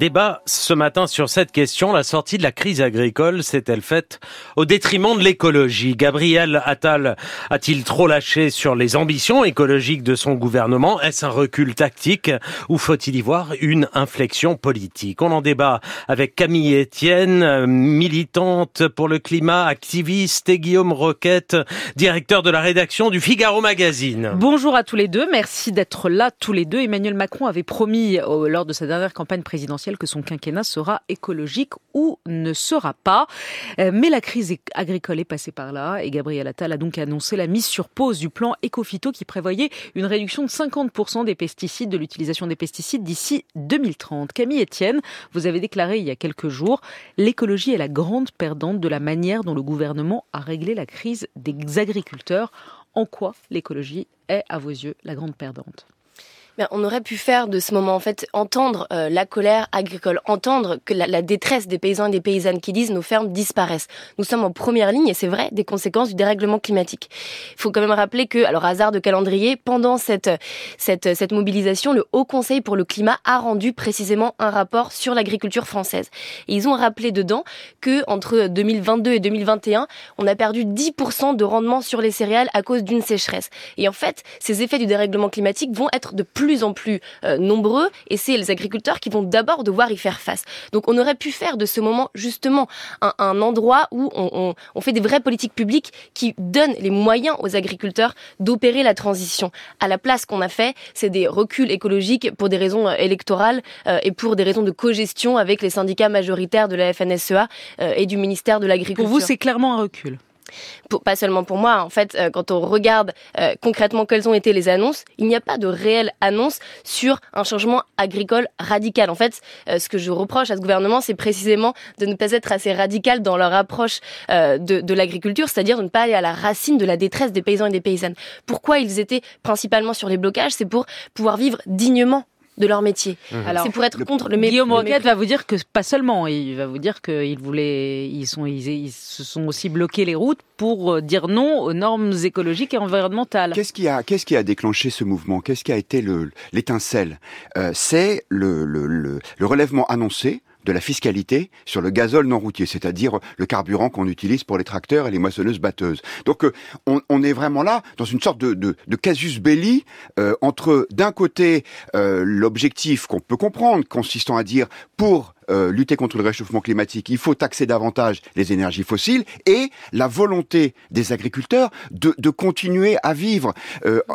Débat ce matin sur cette question. La sortie de la crise agricole s'est-elle faite au détriment de l'écologie? Gabriel Attal a-t-il trop lâché sur les ambitions écologiques de son gouvernement? Est-ce un recul tactique ou faut-il y voir une inflexion politique? On en débat avec Camille Etienne, militante pour le climat, activiste et Guillaume Roquette, directeur de la rédaction du Figaro Magazine. Bonjour à tous les deux. Merci d'être là tous les deux. Emmanuel Macron avait promis lors de sa dernière campagne présidentielle que son quinquennat sera écologique ou ne sera pas. Euh, mais la crise agricole est passée par là et Gabriel Attal a donc annoncé la mise sur pause du plan Ecofito qui prévoyait une réduction de 50% des pesticides, de l'utilisation des pesticides d'ici 2030. Camille Etienne, vous avez déclaré il y a quelques jours, l'écologie est la grande perdante de la manière dont le gouvernement a réglé la crise des agriculteurs. En quoi l'écologie est, à vos yeux, la grande perdante? On aurait pu faire de ce moment en fait entendre euh, la colère agricole, entendre que la, détresse des paysans et des paysannes qui disent nos fermes disparaissent. Nous sommes en première ligne et c'est vrai des conséquences du dérèglement climatique. Il faut quand même rappeler que, alors hasard de calendrier, pendant cette cette cette mobilisation, le Haut Conseil pour le climat a rendu précisément un rapport sur l'agriculture française. Et ils ont rappelé dedans que entre 2022 et 2021, on a perdu 10% de rendement sur les céréales à cause d'une sécheresse. Et en fait, ces effets du dérèglement climatique vont être de plus plus en plus euh, nombreux et c'est les agriculteurs qui vont d'abord devoir y faire face. Donc on aurait pu faire de ce moment justement un, endroit où on, on, fait des vraies politiques publiques qui donnent les moyens aux agriculteurs d'opérer la transition. À la place qu'on a fait, c'est des reculs écologiques pour des raisons euh, électorales euh, et pour des raisons de cogestion avec les syndicats majoritaires de la FNSEA et du ministère de l'Agriculture. Pour vous, c'est clairement un recul pas seulement pour moi, en fait, euh, quand on regarde euh, concrètement quelles ont été les annonces, il n'y a pas de réelle annonce sur un changement agricole radical. En fait, euh, ce que je reproche à ce gouvernement, c'est précisément de ne pas être assez radical dans leur approche de, de l'agriculture, c'est-à-dire de ne pas aller à la racine de la détresse des paysans et des paysannes. Pourquoi ils étaient principalement sur les blocages? C'est pour pouvoir vivre dignement de leur métier. Mhm. c'est pour être contre le Guillaume Roquette va vous dire que pas seulement, il va vous dire qu'ils voulaient, ils sont, ils, se sont aussi bloqués les routes pour euh, dire non aux normes écologiques et environnementales. Qu'est-ce qui a, qu'est-ce qui a déclenché ce mouvement? Qu'est-ce qui a été le, l'étincelle? Euh, C'est le, le, le relèvement annoncé de la fiscalité sur le gazole non routier, c'est-à-dire le carburant qu'on utilise pour les tracteurs et les moissonneuses batteuses. Donc euh, on, est vraiment là dans une sorte de, casus belli euh, entre d'un côté euh, l'objectif qu'on peut comprendre consistant à dire pour lutter contre le réchauffement climatique, il faut taxer davantage les énergies fossiles et la volonté des agriculteurs de, continuer à vivre.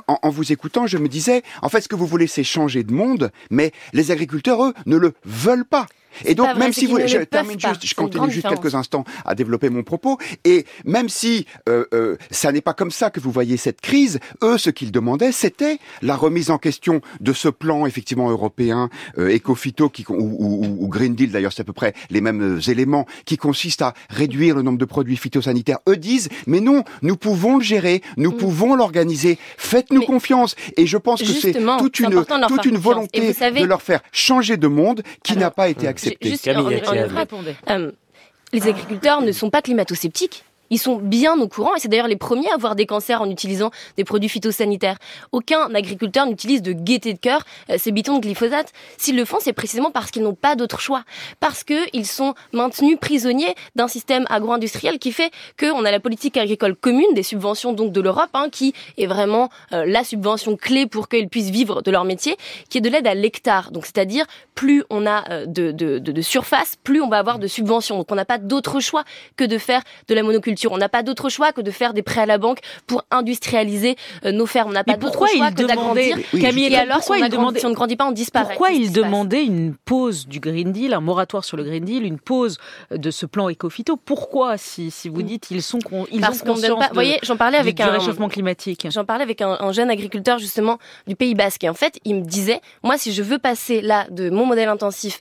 en, vous écoutant, je me disais, en fait, ce que vous voulez, c'est changer de monde, mais les agriculteurs, eux, ne le veulent pas. Et donc, même si vous, je termine juste, je continue juste quelques instants à développer mon propos. Et même si euh, euh, ça n'est pas comme ça que vous voyez cette crise, eux, ce qu'ils demandaient, c'était la remise en question de ce plan effectivement européen, euh, Ecofito, qui, ou, ou, Green Deal d'ailleurs, c'est à peu près les mêmes euh, éléments, qui consistent à réduire le nombre de produits phytosanitaires. Eux disent, mais non, nous pouvons le gérer, nous mm. pouvons l'organiser. Faites-nous confiance. Et je pense que c'est toute une toute une volonté de leur faire changer de monde qui n'a pas été acceptée. Juste, euh, les agriculteurs ne sont pas climato-sceptiques. Ils sont bien au courant et c'est d'ailleurs les premiers à avoir des cancers en utilisant des produits phytosanitaires. Aucun agriculteur n'utilise de gaieté de cœur euh, ces bitons de glyphosate. S'ils le font, c'est précisément parce qu'ils n'ont pas d'autre choix. Parce qu'ils sont maintenus prisonniers d'un système agro-industriel qui fait qu'on a la politique agricole commune, des subventions donc de l'Europe, hein, qui est vraiment euh, la subvention clé pour qu'ils puissent vivre de leur métier, qui est de l'aide à l'hectare. Donc c'est-à-dire plus on a euh, de, surface, plus on va avoir de subventions. Donc on n'a pas d'autre choix que de faire de la monoculture on n'a pas d'autre choix que de faire des prêts à la banque pour industrialiser euh, nos fermes. On n'a pas d'autre choix que d'agrandir. Camille, et alors, pourquoi si, on si on ne grandit pas, on disparaît. Pourquoi il demandait une pause du Green Deal, un moratoire sur le Green Deal, une pause de ce plan éco-phyto Pourquoi, si, si vous dites ils sont ils Parce ont conscience pas, vous voyez, j'en parlais avec un réchauffement climatique? J'en parlais avec un, jeune agriculteur justement du Pays Basque et en fait, il me disait, moi, si je veux passer là de mon modèle intensif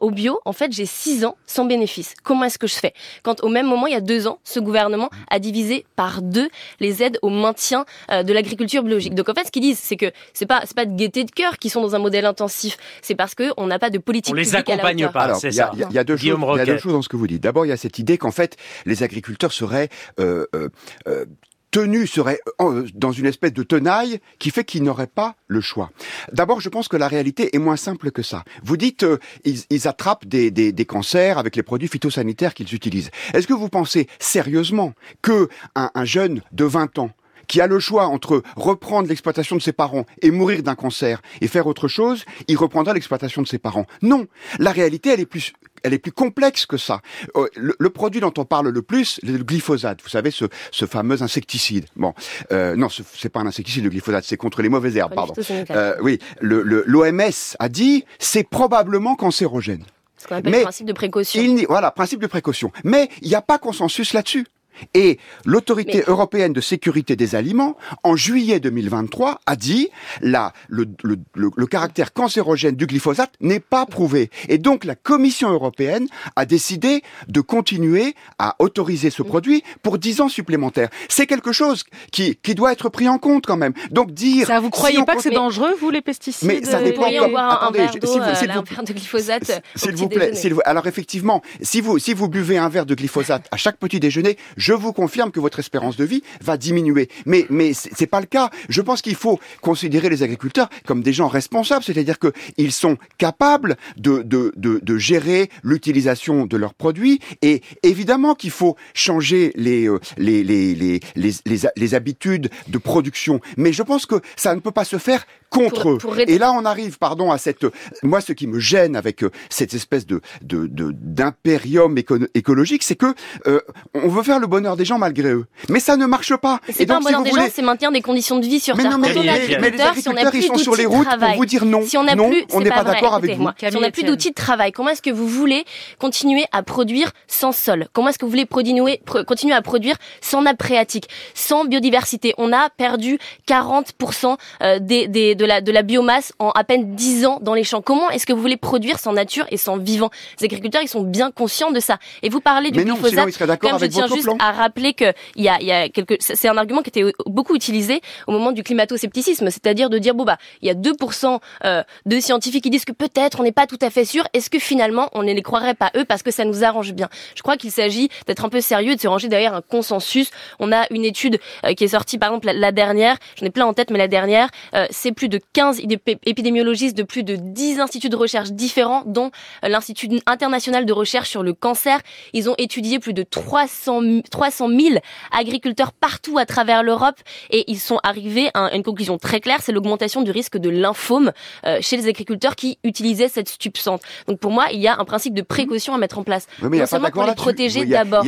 au bio, en fait, j'ai six ans sans bénéfice. Comment est-ce que je fais? Quand au même moment, il y a deux ans, ce gouvernement a divisé par deux les aides au maintien euh, de l'agriculture biologique. Donc en fait, ce qu'ils disent, c'est que c'est pas c'est pas de gaieté de cœur qui sont dans un modèle intensif. C'est parce que on n'a pas de politique. On les accompagne pas. c'est ça. Il y, a deux choses. Il y a deux choses dans ce que vous dites. D'abord, il y a cette idée qu'en fait, les agriculteurs seraient euh, euh, tenu, serait euh, dans une espèce de tenaille qui fait qu'ils n'auraient pas le choix. D'abord, je pense que la réalité est moins simple que ça. Vous dites, euh, ils, attrapent des, cancers avec les produits phytosanitaires qu'ils utilisent. Est-ce que vous pensez sérieusement que un, un jeune de 20 ans qui a le choix entre reprendre l'exploitation de ses parents et mourir d'un cancer et faire autre chose, il reprendra l'exploitation de ses parents? Non, la réalité, elle est plus elle est plus complexe que ça. Euh, le, produit dont on parle le plus, le glyphosate. Vous savez, ce, ce fameux insecticide. Bon, euh, non, c'est pas un insecticide, le glyphosate, c'est contre les mauvaises herbes, pardon. Euh, oui, l'OMS le, a dit, c'est probablement cancérogène. Ce qu'on appelle le principe de précaution. voilà, principe de précaution. Mais il n'y a pas consensus là-dessus. Et l'autorité européenne de sécurité des aliments, en juillet 2023, a dit la, le, le, le, caractère cancérogène du glyphosate n'est pas prouvé. Et donc la Commission européenne a décidé de continuer à autoriser ce produit pour 10 ans supplémentaires. C'est quelque chose qui, qui doit être pris en compte quand même. Donc dire... Ça, vous croyez pas que c'est dangereux, vous, les pesticides Mais ça dépend... Comme... Attendez, un s'il vous, vous, de glyphosate s'il vous plaît, vous, alors effectivement, si vous, si vous buvez un verre de glyphosate à chaque petit déjeuner, je vous confirme que votre espérance de vie va diminuer. Mais, mais c'est pas le cas. Je pense qu'il faut considérer les agriculteurs comme des gens responsables, c'est-à-dire qu'ils sont capables de, de, de, de gérer l'utilisation de leurs produits et évidemment qu'il faut changer les, euh, les, les, les, les, les, habitudes de production. Mais je pense que ça ne peut pas se faire contre eux. Et là, on arrive, pardon, à cette. Moi, ce qui me gêne avec euh, cette espèce de d'impérium de, écologique, c'est que euh, on veut faire le bonheur des gens malgré eux. Mais ça ne marche pas. C'est pas un bonheur des gens, c'est maintenir des conditions de vie sur mais Terre. mais, mais, mais, les agriculteurs, ils sont sur les routes pour vous dire non. Si on non, plus, on n'est pas, d'accord avec vous. si on n'a plus d'outils de travail, comment est-ce que vous voulez continuer à produire sans sol? Comment est-ce que vous voulez continuer à produire sans nappe phréatique, sans biodiversité? On a perdu 40% euh, des, des de la, de la biomasse en à peine 10 ans dans les champs. Comment est-ce que vous voulez produire sans nature et sans vivant? Les agriculteurs, ils sont bien conscients de ça. Et vous parlez du glyphosate, comme je tiens juste à rappeler que il y a, y a quelque, c'est un argument qui était beaucoup utilisé au moment du climato-scepticisme, c'est-à-dire de dire bon bah il y a 2% euh, de scientifiques qui disent que peut-être on n'est pas tout à fait sûr. Est-ce que finalement on ne les croirait pas eux parce que ça nous arrange bien? Je crois qu'il s'agit d'être un peu sérieux, de se ranger derrière un consensus. On a une étude euh, qui est sortie par exemple la, dernière, j'en ai plein en tête, mais la dernière, euh, c'est plus de 15 épidémiologistes de plus de 10 instituts de recherche différents, dont euh, l'Institut international de recherche sur le cancer. Ils ont étudié plus de 300, 300 000 agriculteurs partout à travers l'Europe et ils sont arrivés à une conclusion très claire, c'est l'augmentation du risque de lymphome euh, chez les agriculteurs qui utilisaient cette stupsante. Donc pour moi, il y a un principe de précaution à mettre en place. Oui, mais non seulement pour les protéger d'abord.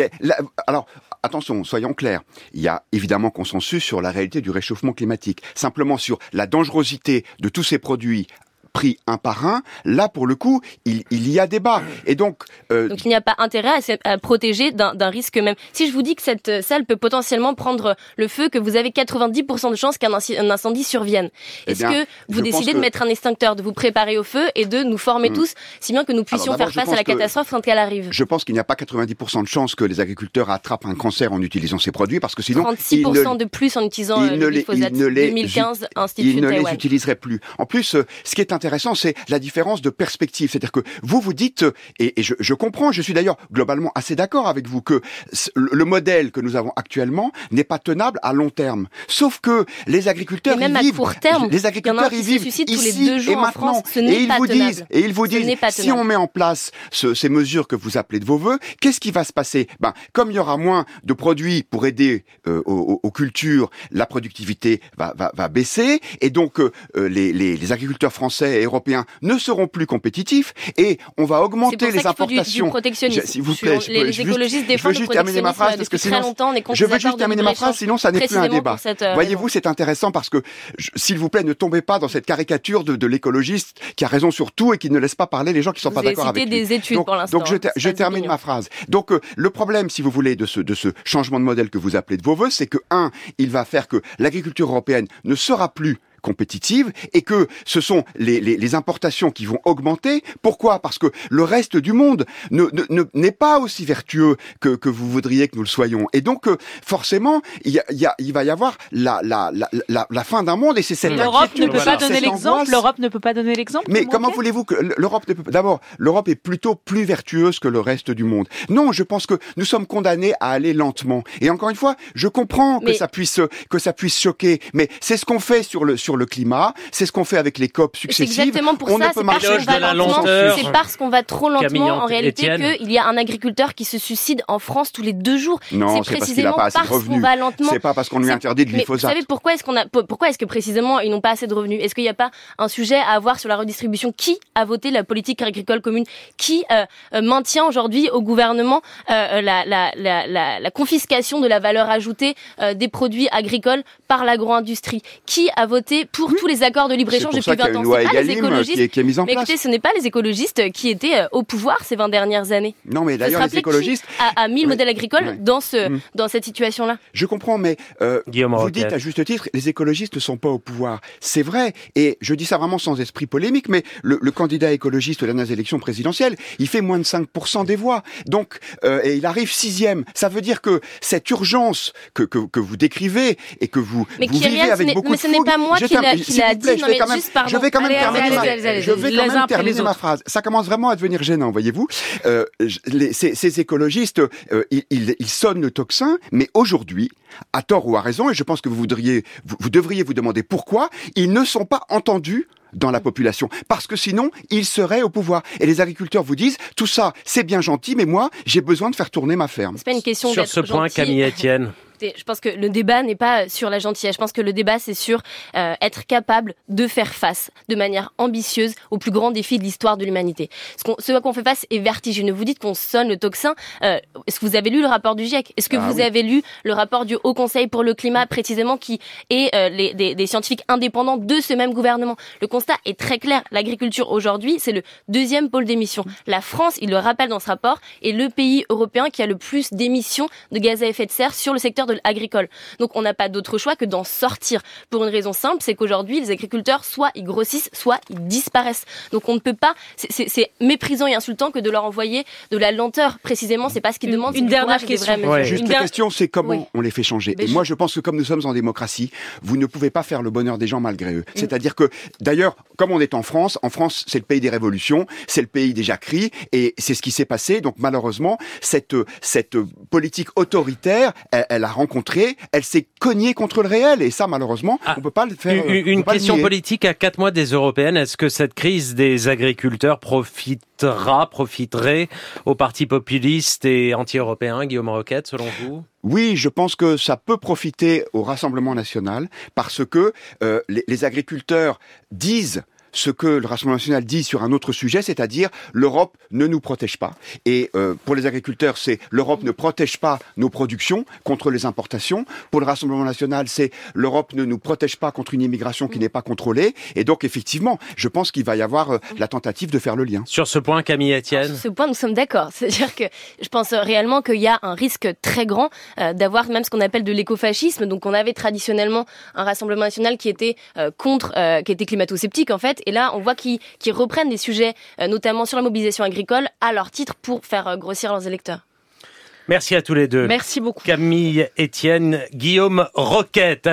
Alors, attention, soyons clairs. Il y a évidemment consensus sur la réalité du réchauffement climatique. Simplement sur la dangerosité de tous ces produits pris un par un, là pour le coup, il, il y a débat. Et donc, euh... donc il n'y a pas intérêt à, à protéger d'un risque même. Si je vous dis que cette euh, salle peut potentiellement prendre le feu, que vous avez 90% de chances qu'un incendie survienne, eh est-ce que vous décidez de mettre un extincteur, de vous préparer au feu et de nous former hmm. tous, si bien que nous puissions faire face à la catastrophe quand elle arrive? Je pense qu'il n'y a pas 90% de chances que les agriculteurs attrapent un cancer en utilisant ces produits, parce que sinon 36% de plus en utilisant le glyphosate. 2015, Institut Ils ne les utiliseraient plus. En plus, euh, ce qui est intéressant, c'est la différence de perspective. C'est-à-dire que vous vous dites, et, je, je, comprends, je suis d'ailleurs globalement assez d'accord avec vous, que le modèle que nous avons actuellement n'est pas tenable à long terme. Sauf que les agriculteurs même y vivent. À court terme, les agriculteurs y vivent ici tous les deux jours et maintenant. En France, ce et ils vous disent, et ils vous disent, si on met en place ce, ces mesures que vous appelez de vos voeux, qu'est-ce qui va se passer? Ben, comme il y aura moins de produits pour aider euh, aux, aux, cultures, la productivité va, va, va baisser, et donc euh, les, les, les agriculteurs français et européens ne seront plus compétitifs et on va augmenter les importations. S'il vous plaît, je, les, écologistes défendent je veux juste terminer ma phrase parce que sinon, je veux juste terminer ma phrase, sinon ça n'est plus un débat. Euh, Voyez-vous, c'est intéressant parce que, s'il vous plaît, ne tombez pas dans cette caricature de, de l'écologiste qui a raison sur tout et qui ne laisse pas parler les gens qui sont pas d'accord avec lui. des études donc, pour l'instant. Donc je, je termine ma phrase. Donc euh, le problème, si vous voulez, de ce, de ce changement de modèle que vous appelez de vos voeux, c'est que un, il va faire que l'agriculture européenne ne sera plus compétitive et que ce sont les, les, les importations qui vont augmenter. Pourquoi? Parce que le reste du monde ne, ne, n'est pas aussi vertueux que, que vous voudriez que nous le soyons. Et donc, euh, forcément, il, y a, il, y a, il va y avoir la, la, la, la, la fin d'un monde et c'est cette L'Europe ne peut pas donner cette l'exemple. L'Europe ne peut pas donner l'exemple. Mais comment voulez-vous que l'Europe ne peut d'abord l'Europe est plutôt plus vertueuse que le reste du monde. Non, je pense que nous sommes condamnés à aller lentement. Et encore une fois, je comprends que Mais- ça puisse que ça puisse choquer, mais c'est ce qu'on fait sur le sur le climat, c'est ce qu'on fait avec les COP C'est successives. exactement pour On ne ça, peut c'est parce la. C'est parce qu'on va trop Camille lentement en réalité qu'il y a un agriculteur qui se suicide en France tous les deux jours. Non, c'est c'est précisément parce qu'on va lentement. C'est pas parce qu'on lui C'est- interdit de Mais vous glyphosate. savez pourquoi est-ce qu'on a pour- pourquoi est-ce que précisément ils n'ont pas assez de revenus? Est-ce qu'il n'y a pas un sujet à avoir sur la redistribution? Qui a voté la politique agricole commune? Qui euh, euh, maintient aujourd'hui au gouvernement euh, la, la, la, la, la confiscation de la valeur ajoutée euh, des produits agricoles par l'agro-industrie? Qui a voté pour tous les accords de libre-échange depuis ça qu'il y 20 a ans C'est pas les écologistes qui est, qui est mise en mais place. écoutez, ce n'est pas les écologistes qui étaient euh, au pouvoir ces 20 dernières années. Non, mais d'ailleurs les écologistes, qui a, a mis le Oui. modèle agricole Ouais. dans, ce, Mm. dans cette situation-là. je comprends, mais euh, Guillaume Vous Roquette. dites à juste titre, les écologistes ne sont pas au pouvoir. C'est vrai, et je dis ça vraiment sans esprit polémique, mais le, le candidat écologiste aux dernières élections présidentielles, il fait moins de 5% des voix. Donc, euh, et il arrive sixième. Ça veut dire que cette urgence que, que, que vous décrivez et que vous, Mais vous vivez ce avec n'est- beaucoup mais de ce n'est pas moi qui plaît, dit. je vais quand même- juste, pardon. Je vais quand même Allez, terminer allez, ma- je vais quand même terminer phrase. Ça commence vraiment à devenir gênant, voyez-vous. Euh, ces, ces écologistes, euh, ils, ils, ils sonnent le tocsin, mais aujourd'hui, à tort ou à raison, et je pense que vous voudriez, vous, vous devriez vous demander pourquoi, ils ne sont pas entendus dans la population. Parce que sinon, ils seraient au pouvoir. Et les agriculteurs vous disent, tout ça, c'est bien gentil, mais moi, j'ai besoin de faire tourner ma ferme. C'est pas une question Sur ce point, gentil. Camille Etienne. Écoutez, Je pense que le débat n'est pas sur la gentillesse. Je pense que le débat, c'est sur euh, être capable de faire face de manière ambitieuse au plus grand défi de l'histoire de l'humanité. Ce, qu'on- ce à quoi on fait face est vertigineux. Vous dites qu'on sonne le tocsin. Euh, Est-ce que vous avez lu le rapport du GIEC? Est-ce que Ah vous oui. avez lu le rapport du Haut Conseil pour le climat, précisément, qui est euh, les, des, des scientifiques indépendants de ce même gouvernement? Le constat est très clair. L'agriculture aujourd'hui, c'est le deuxième pôle d'émissions. La France, il le rappelle dans ce rapport, est le pays européen qui a le plus d'émissions de gaz à effet de serre sur le secteur de l'agricole. Donc on n'a pas d'autre choix que d'en sortir. Pour une raison simple, c'est qu'aujourd'hui, les agriculteurs, soit ils grossissent, soit ils disparaissent. Donc on ne peut pas, c'est- méprisant et insultant que de leur envoyer de la lenteur. Précisément, c'est pas ce qu'ils Une- demandent. une du dernière question. Ouais. Juste Une la question, c'est comment Oui. on les fait changer. Mais Et je- moi, je pense que comme nous sommes en démocratie, vous ne pouvez pas faire le bonheur des gens malgré Mm. eux. C'est-à-dire que, d'ailleurs, comme on est en France, en France, c'est le pays des révolutions, c'est le pays des jacqueries, et c'est ce qui s'est passé. Donc, malheureusement, cette cette politique autoritaire, elle, elle a rencontré, elle s'est cognée contre le réel, et ça, malheureusement, Ah, on peut pas le faire. Une, le question politique à quatre mois des européennes. Est-ce que cette crise des agriculteurs profitera, profiterait aux partis populistes et anti-européens, Guillaume Roquette, selon vous? Oui, je pense que ça peut profiter au Rassemblement national parce que euh, les, les agriculteurs disent ce que le Rassemblement national dit sur un autre sujet, c'est-à-dire l'Europe ne nous protège pas. Et euh, pour les agriculteurs, c'est l'Europe ne protège pas nos productions contre les importations. Pour le Rassemblement national, c'est l'Europe ne nous protège pas contre une immigration qui n'est pas contrôlée. Et donc, effectivement, je pense qu'il va y avoir euh, la tentative de faire le lien. Sur ce point, Camille Etienne Sur ce point, nous sommes d'accord. C'est-à-dire que je pense réellement qu'il y a un risque très grand euh, d'avoir même ce qu'on appelle de l'écofascisme. Donc, on avait traditionnellement un Rassemblement national qui était euh, contre, euh, qui était climato-sceptique en fait. Et là, on voit qu'ils reprennent des sujets, euh, notamment sur la mobilisation agricole, à leur titre pour faire euh, grossir leurs électeurs. Merci à tous les deux. Merci beaucoup. Camille Etienne, Guillaume Roquette.